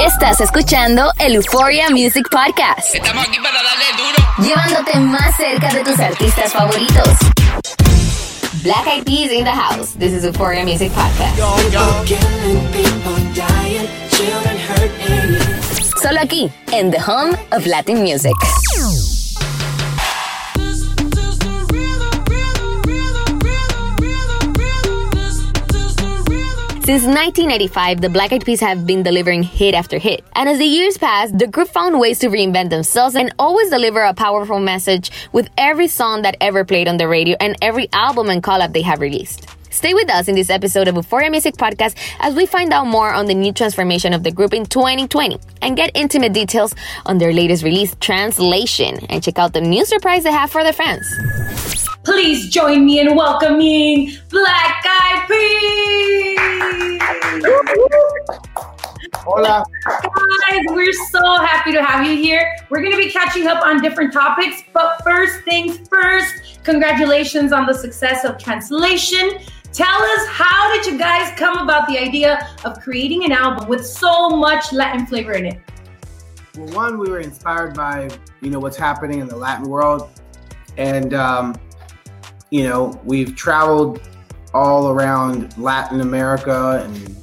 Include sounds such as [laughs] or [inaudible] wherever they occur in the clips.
Estás escuchando el Euphoria Music Podcast. Estamos aquí para darle duro. Llevándote más cerca de tus artistas favoritos. Black Eyed Peas in the house. This is Euphoria Music Podcast. Solo aquí, en the home of Latin music. Since 1985, the Black Eyed Peas have been delivering hit after hit. And as the years pass, the group found ways to reinvent themselves and always deliver a powerful message with every song that ever played on the radio and every album and collab they have released. Stay with us in this episode of Uforia Music Podcast as we find out more on the new transformation of the group in 2020 and get intimate details on their latest release, Translation, and check out the new surprise they have for their fans. Please join me in welcoming Black Eyed Peas. Hola. Guys, we're so happy to have you here. We're going to be catching up on different topics, but first things first, congratulations on the success of Translation. Tell us, how did you guys come about the idea of creating an album with so much Latin flavor in it? Well, one, we were inspired by you know what's happening in the Latin world, and um, you know we've traveled all around Latin America and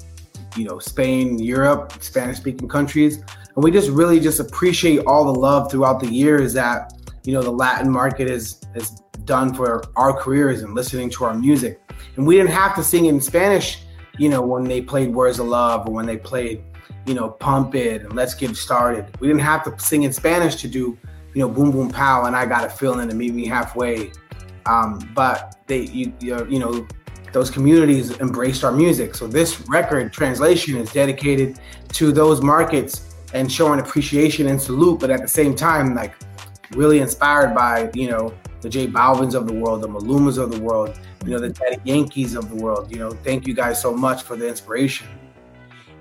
you know Spain, Europe, Spanish-speaking countries, and we just really just appreciate all the love throughout the years that you know the Latin market has has done for our careers and listening to our music. And we didn't have to sing in Spanish, you know, when they played Words of Love or when they played, you know, Pump It and Let's Get Started. We didn't have to sing in Spanish to do, you know, Boom Boom Pow and I Got a Feeling and Meet Me Halfway. Um, but they, you, you know, those communities embraced our music. So this record translation is dedicated to those markets and showing appreciation and salute, but at the same time, like really inspired by, you know, the J Balvins of the world, the Malumas of the world, you know, the Daddy Yankees of the world. You know, thank you guys so much for the inspiration.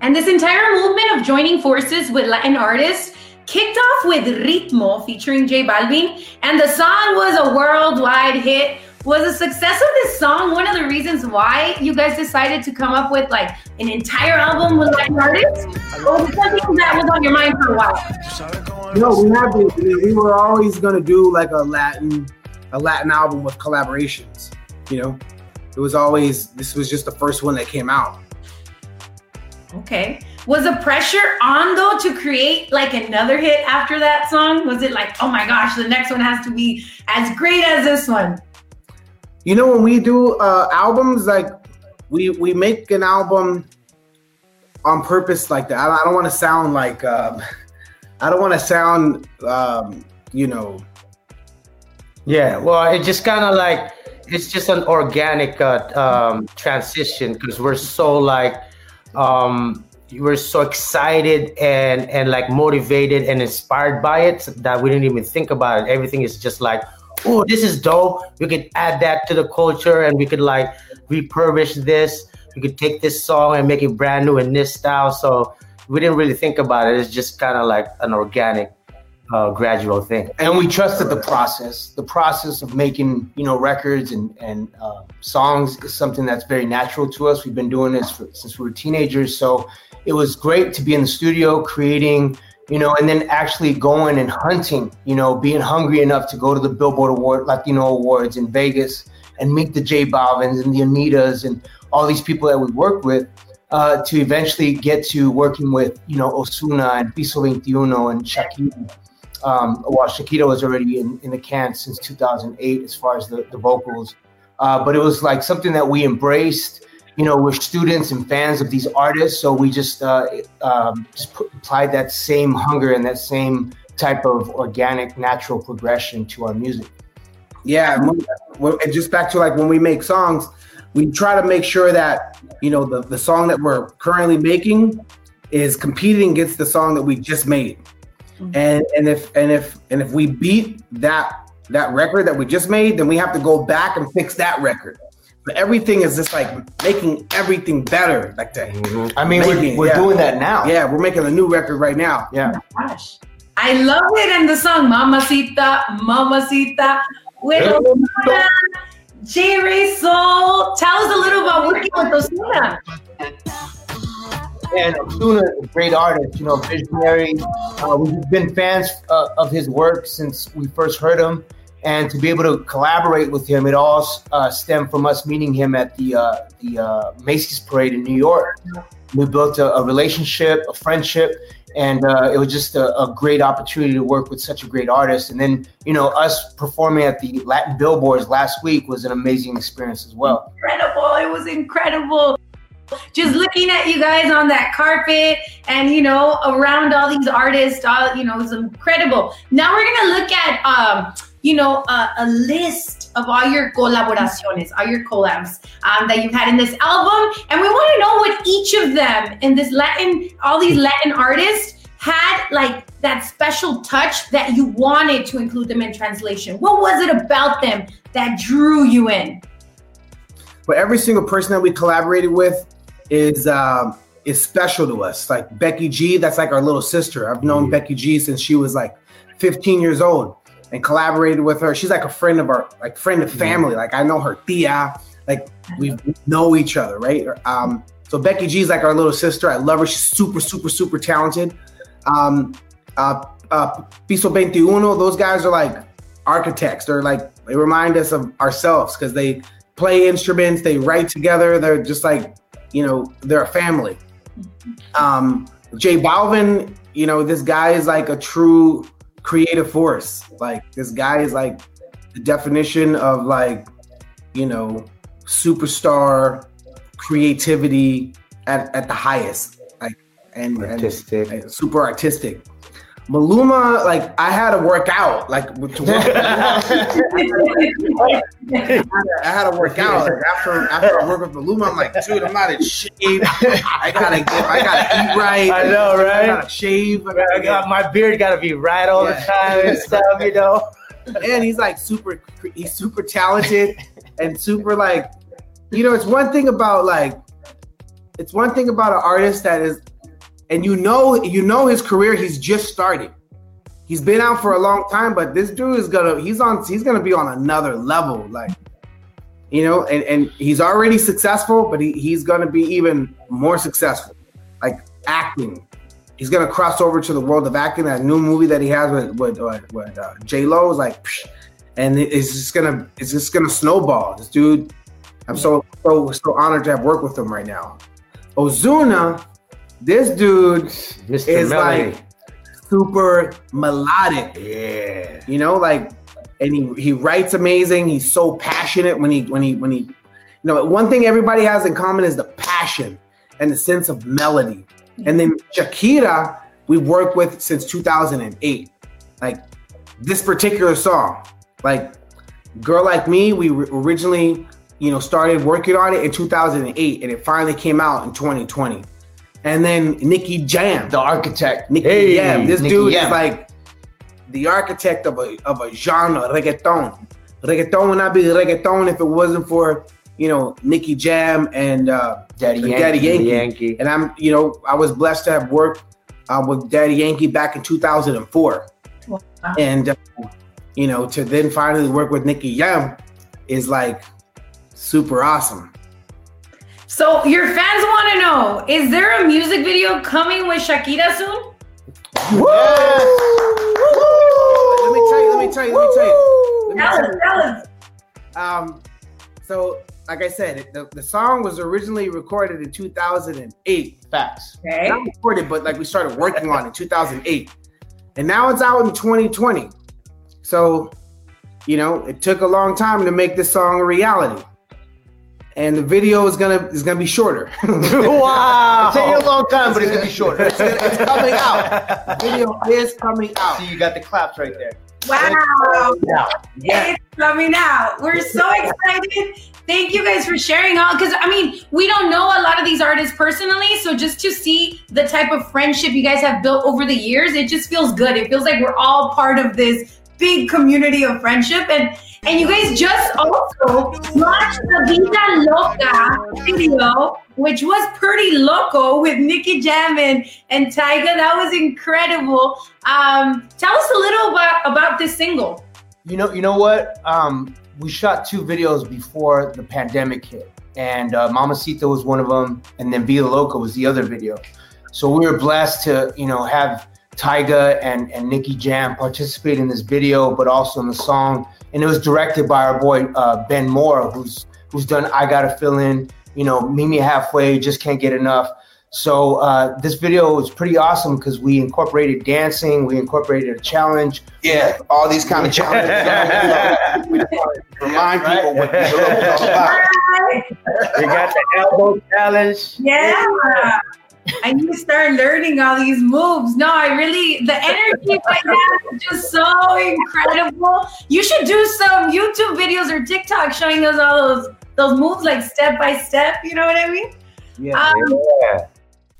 And this entire movement of joining forces with Latin artists kicked off with Ritmo featuring J Balvin, and the song was a worldwide hit. Was the success of this song one of the reasons why you guys decided to come up with like an entire album with Latin artists? Or was something that was on your mind for a while? No, we had to, we were always gonna do like a Latin, a Latin album with collaborations. You know, it was always this was just the first one that came out. Okay. Was the pressure on though to create like another hit after that song? Was it like, oh my gosh, the next one has to be as great as this one? You know, when we do uh, albums, like we we make an album on purpose like that. I don't, I don't want to sound like um, I don't want to sound um, you know. Yeah, well, it just kind of like it's just an organic uh, um, transition because we're so like um, we're so excited and and like motivated and inspired by it that we didn't even think about it. Everything is just like, oh, this is dope. We could add that to the culture and we could like refurbish this. We could take this song and make it brand new in this style. So we didn't really think about it. It's just kind of like an organic, uh, gradual thing. and we trusted the process. The process of making, you know, records and and uh, songs is something that's very natural to us. We've been doing this for, since we were teenagers, so it was great to be in the studio creating, you know, and then actually going and hunting. You know, being hungry enough to go to the Billboard Award Latino Awards in Vegas and meet the J Balvins and the Anittas and all these people that we worked with. Uh, to eventually get to working with, you know, Ozuna and Piso 21 and Shakira um, well, Shakira was already in, in the can since 2008 as far as the, the vocals. Uh, but it was like something that we embraced. You know, we're students and fans of these artists, so we just uh, um, just put, applied that same hunger and that same type of organic, natural progression to our music. Yeah, and just back to like when we make songs, we try to make sure that you know the the song that we're currently making is competing against the song that we just made. Mm-hmm. And and if and if and if we beat that that record that we just made, then we have to go back and fix that record. But everything is just like making everything better, like that. Mm-hmm. I mean, making, we're, we're yeah. doing that now. Yeah, we're making a new record right now. Yeah. Oh gosh. I love it. And the song Mamacita, Mamacita, with J Rey Soul. Tell us a little about working with Ozuna. And Ozuna is a great artist, you know, visionary. Uh, we've been fans uh, of his work since we first heard him and to be able to collaborate with him, it all uh, stemmed from us meeting him at the uh, the uh, Macy's parade in New York. We built a, a relationship, a friendship, and uh, it was just a, a, great opportunity to work with such a great artist. And then, you know, us performing at the Latin Billboards last week was an amazing experience as well. Incredible! It was incredible just looking at you guys on that carpet and you know around all these artists all you know it's incredible now we're gonna look at um you know, a, a list of all your colaboraciones, all your collabs um, that you've had in this album. And we want to know what each of them in this Latin, all these Latin artists had like that special touch that you wanted to include them in translation. What was it about them that drew you in? But every single person that we collaborated with is um, is special to us. Like Becky G, that's like our little sister. I've known mm-hmm. Becky G since she was like 15 years old and collaborated with her. She's like a friend of our, like friend of family. Like I know her tia, like we know each other, right? Um, so Becky G is like our little sister. I love her. She's super, super, super talented. Um, uh, uh, Piso 21, those guys are like architects. They're like, they remind us of ourselves because they play instruments, they write together. They're just like, you know, they're a family. Um, J Balvin, you know, this guy is like a true creative force. Like this guy is like the definition of like, you know, superstar creativity at, at the highest. Like and, artistic. and super artistic. Maluma, like I had to work out, like to work. I, had to work out. Like after after I work with Maluma, I'm like, dude, I'm not in shape. I gotta get, I gotta eat right. I know, right? I gotta shave. I, gotta I got my beard, gotta be right all yeah. the time and stuff, you know. And he's like super, he's super talented and super like, you know, it's one thing about like, it's one thing about an artist that is and you know you know his career he's just starting. He's been out for a long time but this dude is gonna he's on he's gonna be on another level like you know and, and he's already successful but he, he's gonna be even more successful. Like acting. He's gonna cross over to the world of acting that new movie that he has with with, with, with uh, j-lo is like psh, and it's just gonna it's just gonna snowball. This dude i'm so so so honored to have worked with him right now. Ozuna this dude Mr. is like super melodic. Yeah. You know, like and he, he writes amazing. He's so passionate when he when he when he you know, one thing everybody has in common is the passion and the sense of melody. And then Shakira, we worked with since 2008. Like this particular song, like Girl Like Me, we originally, you know, started working on it in 2008 and it finally came out in 2020 and then Nicky Jam, the architect. Nicky hey, Jam. This Nicky dude Jam. is like the architect of a of a genre, reggaeton. Reggaeton would not be reggaeton if it wasn't for you know Nicky Jam and uh, Daddy, Yankee, Daddy Yankee. Yankee. And I'm you know I was blessed to have worked uh, with Daddy Yankee back in 2004, wow. and uh, you know to then finally work with Nicky Jam is like super awesome. So your fans want to know: Is there a music video coming with Shakira soon? Woo! Let me tell you. Let me tell you. Let me tell you. Let me tell you. Tell us. Um, so like I said, the, the song was originally recorded in 2008. Facts. Okay. Not recorded, but like we started working on it in 2008, and now it's out in 2020. So, you know, it took a long time to make this song a reality and the video is gonna is gonna be shorter. [laughs] [laughs] wow! It's taking a long time, but it's gonna be [laughs] shorter. it's, it's, coming out. The video is coming out. See, you got the claps right there. Wow. Yeah. It's coming out. We're so excited. Thank you guys for sharing all because I mean, we don't know a lot of these artists personally. So just to see the type of friendship you guys have built over the years, it just feels good. It feels like we're all part of this big community of friendship. And and you guys just also launched the Vida Loca video, which was pretty loco with Nicky Jam and, and Tyga. That was incredible. Um, tell us a little about, about this single. You know, you know what? Um, we shot two videos before the pandemic hit, and uh, Mamacita was one of them, and then Vida Loca was the other video. So we were blessed to, you know, have Tyga and, and Nicky Jam participate in this video, but also in the song. And it was directed by our boy uh, Ben Mor, who's who's done I Gotta Feeling, you know, Meet Me Halfway, Just Can't Get Enough. So uh, this video was pretty awesome because we incorporated dancing, we incorporated a challenge. Yeah, all these kind of [laughs] challenges. Remind people what this is all about. [laughs] We got the elbow challenge. Yeah. I need you start learning all these moves. No, I really, the energy [laughs] right now is just so incredible. You should do some YouTube videos or TikTok showing us all those those moves like step by step. You know what I mean? Yeah. Um, Yeah.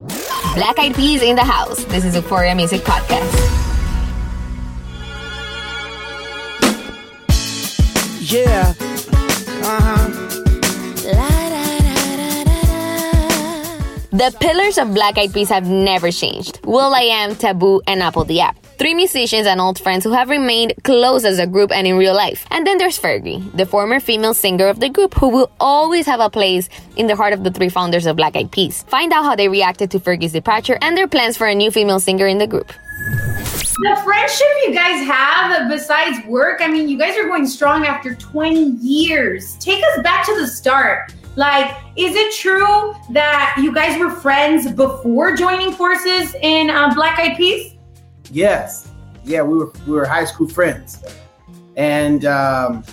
Black Eyed Peas in the house. This is Uforia Music Podcast. Yeah. Uh huh. The pillars of Black Eyed Peas have never changed. will.i.am, Taboo, and apl.de.ap. Three musicians and old friends who have remained close as a group and in real life. And then there's Fergie, the former female singer of the group, who will always have a place in the heart of the three founders of Black Eyed Peas. Find out how they reacted to Fergie's departure and their plans for a new female singer in the group. the friendship you guys have besides work, I mean, you guys are going strong after 20 years. Take us back to the start. Like, is it true that you guys were friends before joining forces in um, Black Eyed Peas? Yes. Yeah, we were we were high school friends. And um,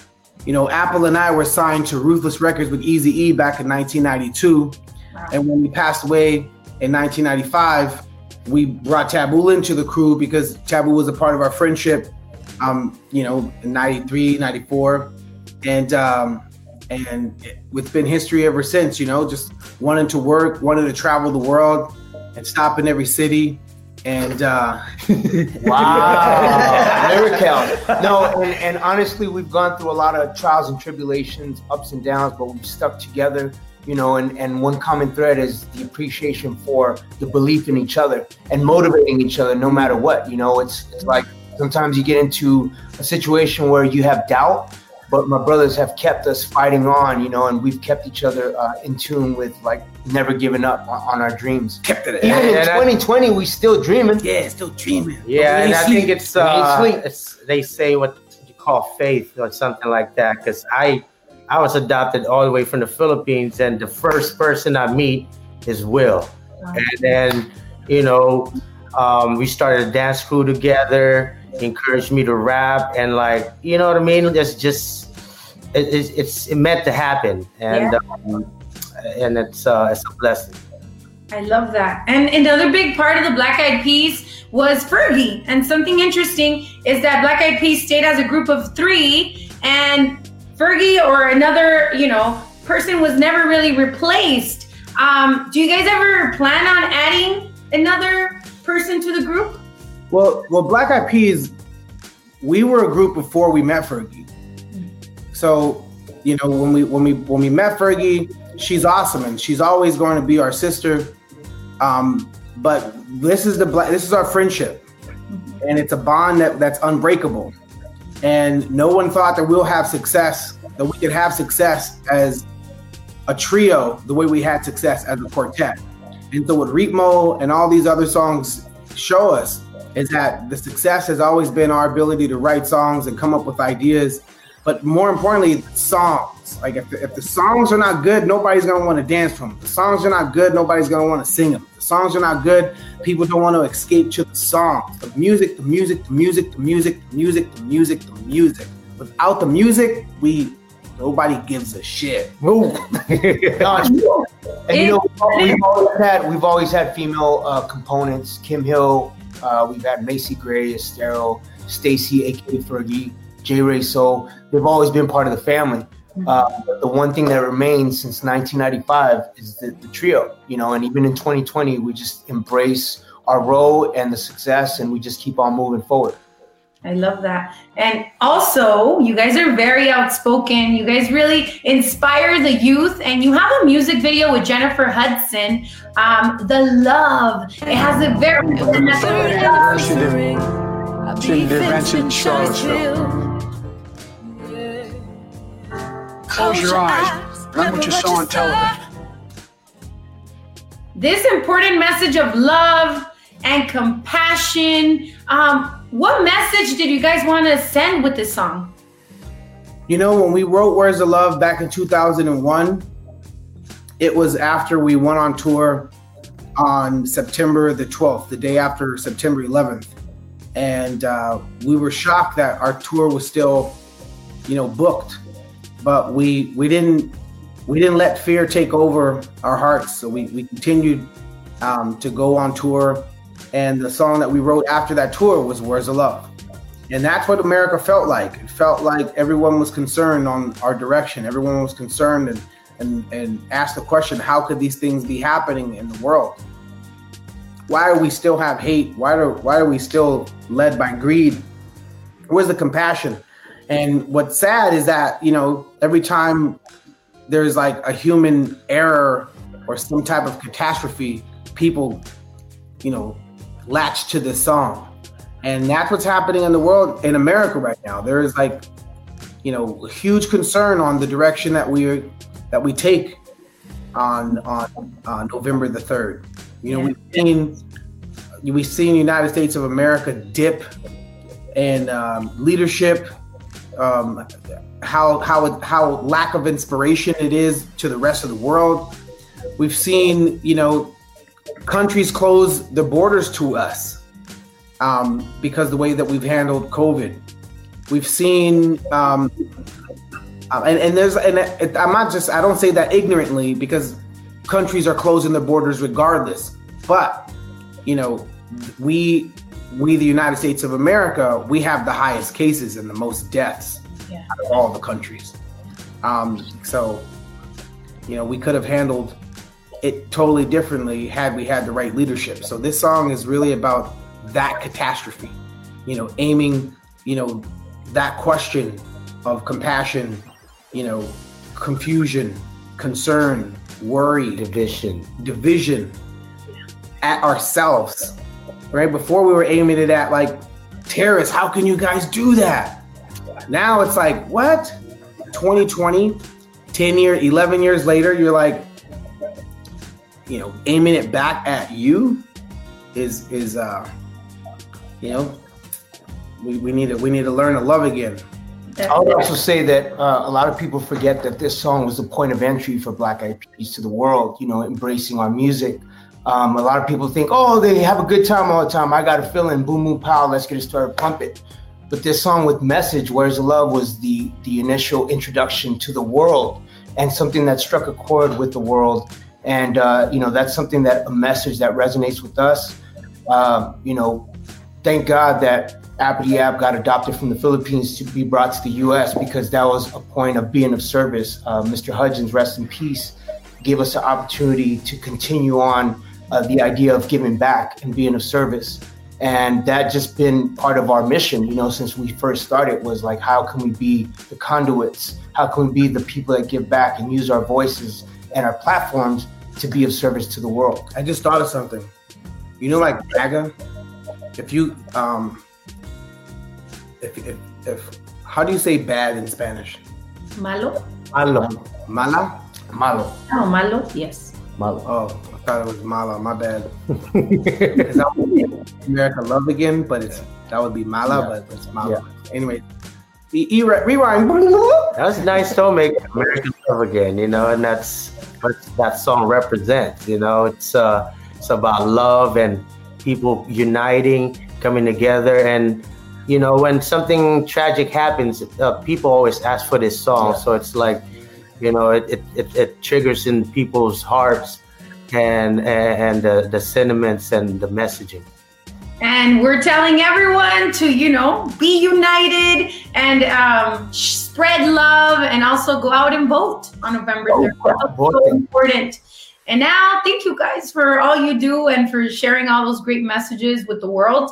you know, Apple and I were signed to Ruthless Records with Easy E back in 1992. And when we passed away in 1995, we brought Taboo into the crew because Taboo was a part of our friendship, um, you know, in 93, 94. And um, and it's been history ever since, you know, just wanting to work, wanting to travel the world and stop in every city. And uh, [laughs] [laughs] Wow. Count. No, and, and honestly, we've gone through a lot of trials and tribulations, ups and downs, but we've stuck together, you know, and, and one common thread is the appreciation for the belief in each other and motivating each other no matter what. You know, it's, it's like sometimes you get into a situation where you have doubt, but my brothers have kept us fighting on, you know, and we've kept each other uh, in tune with like never giving up on, on our dreams. kept it. Even in And I- 2020, we still dreaming. yeah, still dreaming. Yeah, and ain't I think it's, uh, it's they say what you call faith or something like that. Because I I was adopted all the way from the Philippines, and the first person I meet is Will, and then you know um, we started a dance crew together. Encouraged me to rap, and like you know what I mean. It's just it, it's it's it meant to happen, and um, and it's uh, it's a blessing. I love that. And another big part of the Black Eyed Peas was Fergie. And something interesting is that Black Eyed Peas stayed as a group of three, and Fergie or another, you know, person was never really replaced. Um, do you guys ever plan on adding another person to the group? Well, well, Black Eyed Peas, we were a group before we met Fergie. So, you know, when we when we when we met Fergie, she's awesome and she's always going to be our sister. Um, but this is the black this is our friendship. And it's a bond that, that's unbreakable. And no one thought that we'll have success, that we could have success as a trio the way we had success as a quartet. And so with Ritmo and all these other songs show us is that the success has always been our ability to write songs and come up with ideas, but more importantly, songs. Like if the, if the songs are not good, nobody's gonna want to dance from them. The songs are not good, nobody's gonna want to sing them. The songs are not good, people don't want to escape to the songs. The music, the music, the music, the music, the music, the music, the music. Without the music, we nobody gives a shit. no, [laughs] and you know, we've always had we've always had female uh, components. Kim Hill, uh, we've had Macy Gray, Esthero, Stacy, aka Fergie, J Rey So They've always been part of the family. Uh, but the one thing that remains since 1995 is the, the, trio, you know, and even in 2020, we just embrace our role and the success, and we just keep on moving forward. I love that. And also, you guys are very outspoken. You guys really inspire the youth. And you have a music video with Jennifer Hudson, um, The Love. It has a very. She did, she did mention Charlottesville. Close your eyes. Remember what you saw on television. This important message of love and compassion. Um, what message did you guys want to send with this song? You know, when we wrote Where's the Love back in 2001, it was after we went on tour on September the 12th, the day after September 11th. And uh, we were shocked that our tour was still, you know, booked but we we didn't we didn't let fear take over our hearts. So we we continued um, to go on tour, and the song that we wrote after that tour was "Where's the Love," and that's what America felt like. It felt like everyone was concerned on our direction. Everyone was concerned and and and asked the question, how could these things be happening in the world? Why do we still have hate? Why do why are we still led by greed? Where's the compassion? And what's sad is that, you know, every time there's like a human error or some type of catastrophe, people, you know, latch to this song. And that's what's happening in the world in America right now. There is like, you know, huge concern on the direction that we are that we take on on, on November the third. You know, yeah. we've seen we've seen United States of America dip in um, leadership um, how how how lack of inspiration it is to the rest of the world. We've seen you know countries close their borders to us um, because the way that we've handled COVID. We've seen um, uh, and, and there's and I'm not just I don't say that ignorantly because countries are closing their borders regardless. But you know we we, the United States of America, we have the highest cases and the most deaths yeah. out of all the countries. Um, so, you know, we could have handled it totally differently had we had the right leadership. So this song is really about that catastrophe, you know, aiming, you know, that question of compassion, you know, confusion, concern, worry, division, division at ourselves right? Before we were aiming it at like terrorists. How can you guys do that? Now it's like, what? 2020, 10 years, 11 years later, you're like, you know, aiming it back at you is, is, uh, you know, we, we need to, we need to learn to love again. I would also say that uh, a lot of people forget that this song was the point of entry for Black Eyed Peas to the world. You know, embracing our music, um, a lot of people think, oh, they have a good time all the time. I got a feeling, boom, boom, pow, let's get it started, pump it. But this song with message, "Where's the Love," was the the initial introduction to the world and something that struck a chord with the world. And uh, you know, that's something that a message that resonates with us. Uh, you know, thank God that App got adopted from the Philippines to be brought to the U.S. because that was a point of being of service. Uh, Mr. Hudgens, rest in peace, gave us the opportunity to continue on uh, the idea of giving back and being of service. And that just been part of our mission, you know, since we first started was like, how can we be the conduits? How can we be the people that give back and use our voices and our platforms to be of service to the world? I just thought of something. You know, like MAGA, if you, um, if, if, if, how do you say bad in Spanish? Malo? Malo. Mala? Malo. Oh, malo, yes. Malo. Oh, I thought it was Mala. My bad. America Love Again, but it's that would be Mala, yeah. but it's Mala. Yeah. Anyway, the e- rewind. That's nice to make Again, you know, and that's what that song represents. You know, it's uh, it's about love and people uniting, coming together, and you know, when something tragic happens, uh, people always ask for this song. Yeah. So it's like, you know, it, it, it, it, triggers in people's hearts and and uh, the sentiments and the messaging. And we're telling everyone to, you know, be united and um, spread love and also go out and vote on November 3rd. That's so important. And now, thank you guys for all you do and for sharing all those great messages with the world.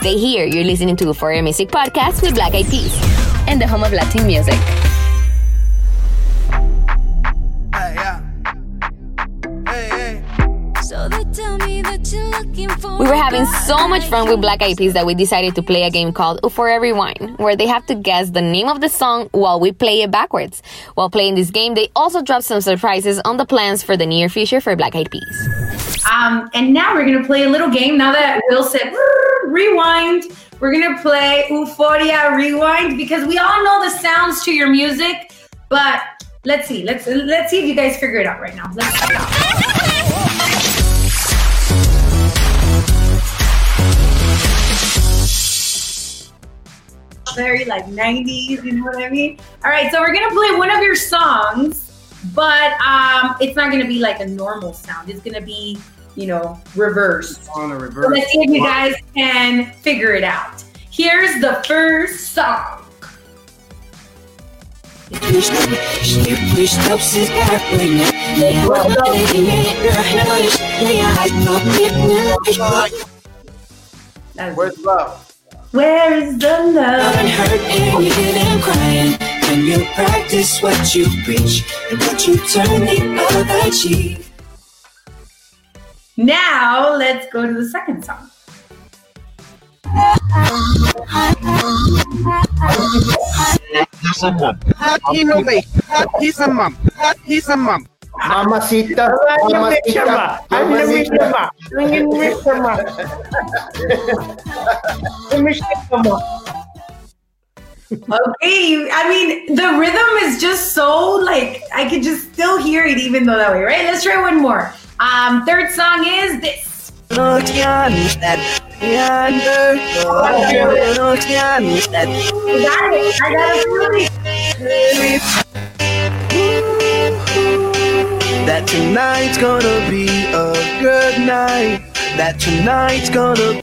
Stay here. You're listening to Uforia Music Podcast with Black Eyed Peas and the home of Latin music. Hey, yeah. hey, hey. So they tell me that you're looking for we were having so much fun with Black Eyed Peas that we decided to play a game called Uforia Rewind, where they have to guess the name of the song while we play it backwards. While playing this game, they also dropped some surprises on the plans for the near future for Black Eyed Peas. Um, and now we're gonna play a little game. Now that Will said rewind, we're gonna play Uforia Rewind because we all know the sounds to your music. But let's see. Let's let's see if you guys figure it out right now. Let's. Very like 90s, you know what I mean? All right, so we're gonna play one of your songs but um, it's not going to be like a normal sound. It's going to be, you know, reversed. On a reverse. So let's see if you guys can figure it out. Here's the first song. Where's love? Where is the love? When you practice what you preach and what you turn the other cheek. Now let's go to the second song. He's a mom. He's a mom. He's a mom. He's a mom. Mamacita, mamacita, mamacita, mamacita. Okay, I mean the rhythm is just so like I could just still hear it even though that way, right? Let's try one more. Um, third song is this. That. That tonight's gonna be a good night. That tonight's gonna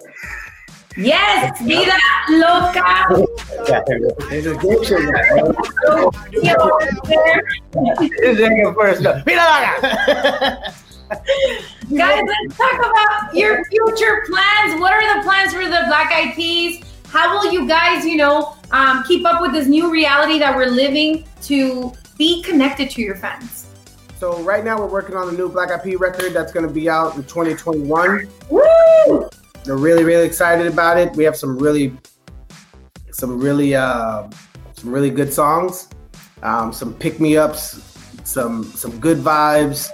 Yes, vida loca. Es a game show first. Vida loca. Guys, let's talk about your future plans. What are the plans for the Black Eyed Peas? How will you guys, you know, um, keep up with this new reality that we're living to be connected to your fans? So right now we're working on the new Black Eyed Peas record that's going to be out in 2021. Woo! They're really, really excited about it. We have some really, some really, uh, some really good songs, um, some pick me ups, some some good vibes.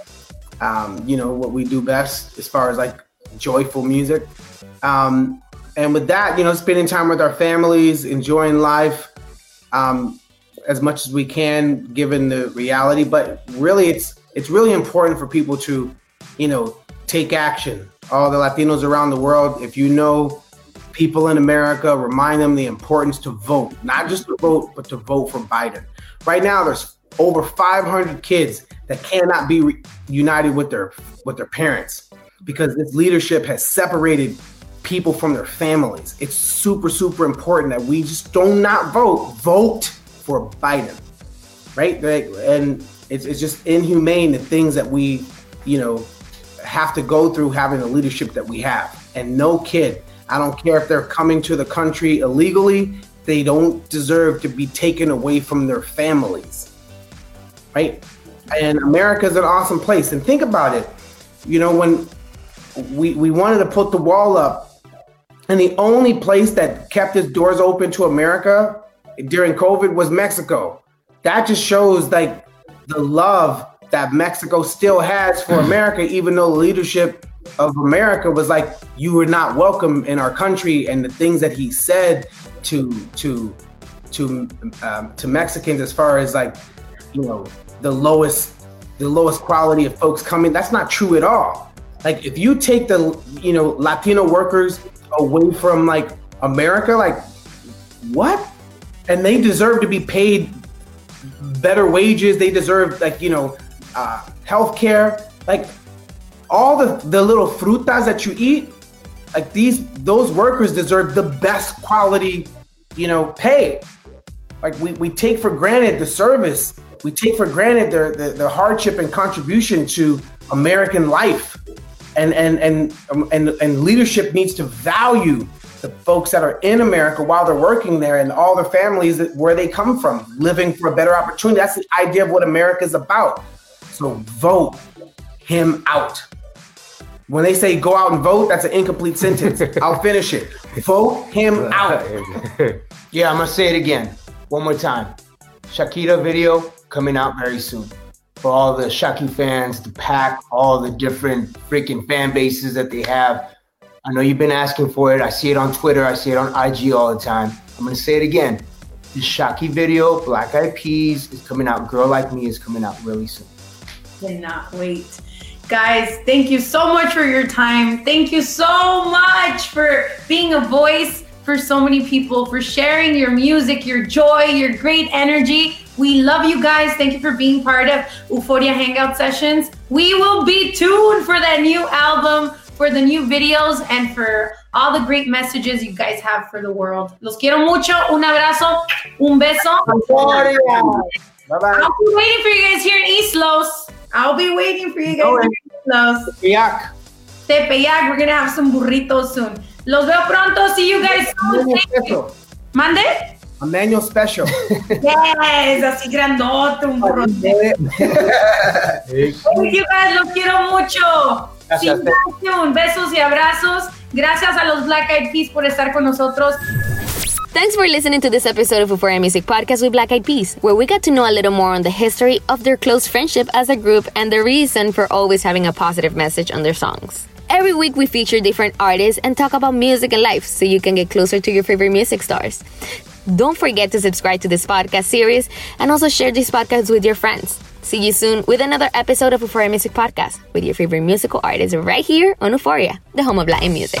Um, you know what we do best as far as like joyful music. Um, and with that, you know, spending time with our families, enjoying life um, as much as we can, given the reality. But really, it's it's really important for people to, you know, take action all the Latinos around the world. If you know people in America, remind them the importance to vote, not just to vote, but to vote for Biden. Right now, there's over 500 kids that cannot be reunited with their with their parents because this leadership has separated people from their families. It's super super important that we just do not vote. Vote for Biden, right? And it's, it's just inhumane the things that we, you know, have to go through having the leadership that we have. And no kid, I don't care if they're coming to the country illegally, they don't deserve to be taken away from their families. Right? And America is an awesome place. And think about it. You know, when we, we wanted to put the wall up, and the only place that kept its doors open to America during COVID was Mexico. That just shows like the love that Mexico still has for [clears throat] America, even though the leadership of America was like, you were not welcome in our country, and the things that he said to to to um, to Mexicans as far as like, you know, the lowest the lowest quality of folks coming. That's not true at all. Like if you take the you know Latino workers away from like America, like what? And they deserve to be paid better wages. They deserve like you know uh, health care. Like all the the little frutas that you eat, like these those workers deserve the best quality, you know, pay. Like we, we take for granted the service. We take for granted the, the, the hardship and contribution to American life. And and and um, and and leadership needs to value the folks that are in America while they're working there and all their families that, where they come from, living for a better opportunity. That's the idea of what America is about. So vote him out. When they say go out and vote, that's an incomplete sentence. [laughs] I'll finish it. Vote him [laughs] out. [laughs] yeah, I'm gonna say it again. One more time. Shakira video coming out very soon. For all the Shaki fans, the pack, all the different freaking fan bases that they have. I know you've been asking for it. I see it on Twitter. I see it on IG all the time. I'm gonna say it again. The Shaki video, Black Eyed Peas, is coming out. Girl Like Me is coming out really soon. Cannot wait. Guys, thank you so much for your time. Thank you so much for being a voice for so many people, for sharing your music, your joy, your great energy. We love you guys. Thank you for being part of Uforia Hangout Sessions. We will be tuned for that new album, for the new videos, and for all the great messages you guys have for the world. Los quiero mucho. Un abrazo. Un beso. Bye bye. I'll be waiting for you guys here in East Los. I'll be waiting for you guys. Los. Tepeyac. Tepeyac. We're going to have some burritos soon. Los veo pronto. See you guys soon. ¿Mande? A manual special. Yes, así grandote, un burro. Thank you guys, los quiero mucho. Gracias. Besos y abrazos. Gracias a los Black Eyed Peas por estar con nosotros. Thanks for listening to this episode of Uforia Music Podcast with Black Eyed Peas, where we got to know a little more on the history of their close friendship as a group and the reason for always having a positive message on their songs. Every week, we feature different artists and talk about music and life so you can get closer to your favorite music stars. Don't forget to subscribe to this podcast series and also share this podcast with your friends. See you soon with another episode of Uforia Music Podcast with your favorite musical artists right here on Uforia, the home of Latin music.